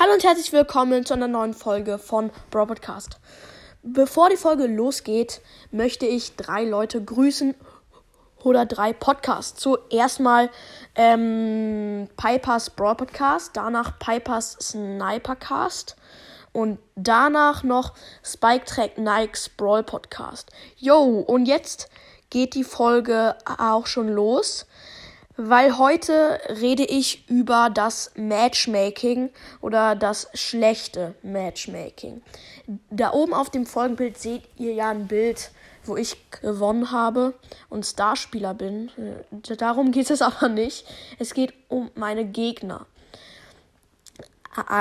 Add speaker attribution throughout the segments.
Speaker 1: Hallo und herzlich willkommen zu einer neuen Folge von Bro Podcast. Bevor die Folge losgeht, möchte ich drei Leute grüßen oder drei Podcasts. Zuerst mal ähm, Pipers Brawl Podcast, danach Pipers Snipercast und danach noch Spike Track Nikes Brawl Podcast. Yo, und jetzt geht die Folge auch schon los weil heute rede ich über das Matchmaking oder das schlechte Matchmaking. Da oben auf dem Folgenbild seht ihr ja ein Bild, wo ich gewonnen habe und Starspieler bin. Darum geht es aber nicht. Es geht um meine Gegner.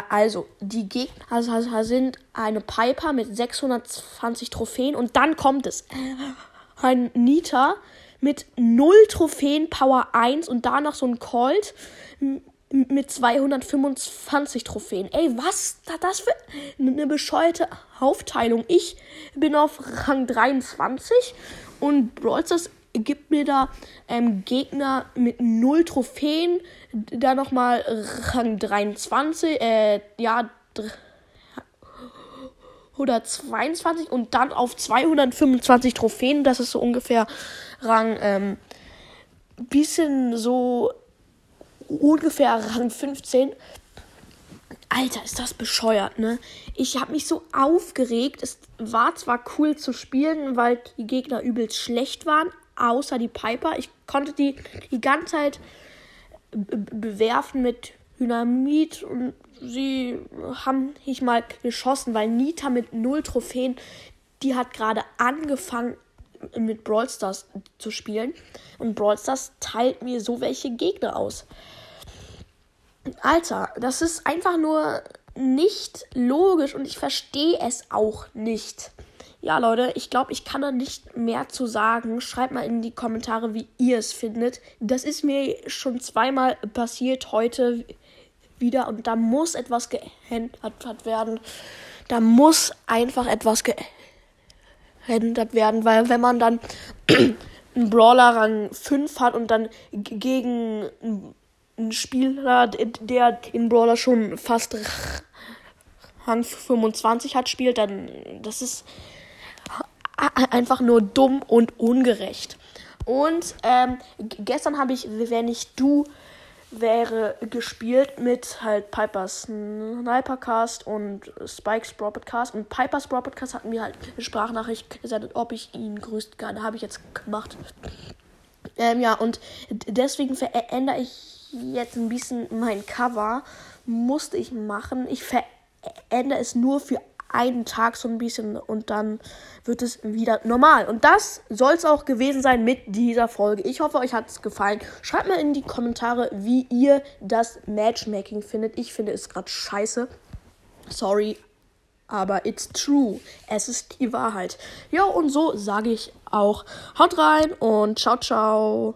Speaker 1: Also, die Gegner sind eine Piper mit 620 Trophäen und dann kommt es. Ein Nita mit 0 Trophäen Power 1 und danach so ein Colt mit 225 Trophäen. Ey, was das für eine bescheuerte Aufteilung. Ich bin auf Rang 23 und Brawl gibt mir da ähm, Gegner mit 0 Trophäen, da nochmal Rang 23, äh, ja, oder 22 und dann auf 225 Trophäen. Das ist so ungefähr Rang, ähm, bisschen so ungefähr Rang 15. Alter, ist das bescheuert, ne? Ich habe mich so aufgeregt. Es war zwar cool zu spielen, weil die Gegner übelst schlecht waren, außer die Piper. Ich konnte die die ganze Zeit bewerfen mit Dynamit und sie haben nicht mal geschossen, weil Nita mit null Trophäen, die hat gerade angefangen mit Brawl Stars zu spielen und Brawl Stars teilt mir so welche Gegner aus. Alter, das ist einfach nur nicht logisch und ich verstehe es auch nicht. Ja, Leute, ich glaube, ich kann da nicht mehr zu sagen. Schreibt mal in die Kommentare, wie ihr es findet. Das ist mir schon zweimal passiert heute wieder und da muss etwas geändert werden. Da muss einfach etwas geändert werden, weil wenn man dann einen Brawler Rang 5 hat und dann gegen einen Spieler, der den Brawler schon fast Rang 25 hat, spielt, dann das ist einfach nur dumm und ungerecht. Und ähm, gestern habe ich, wenn ich du wäre gespielt mit halt Pipers Snipercast und Spikes Broadcast. Und Pipers Broadcast hat mir halt eine Sprachnachricht gesagt, ob ich ihn grüßt kann. Habe ich jetzt gemacht. Ähm, ja, und deswegen verändere ich jetzt ein bisschen mein Cover. Musste ich machen. Ich verändere es nur für einen Tag so ein bisschen und dann wird es wieder normal. Und das soll es auch gewesen sein mit dieser Folge. Ich hoffe, euch hat es gefallen. Schreibt mal in die Kommentare, wie ihr das Matchmaking findet. Ich finde es gerade scheiße. Sorry, aber it's true. Es ist die Wahrheit. Ja, und so sage ich auch. Haut rein und ciao, ciao.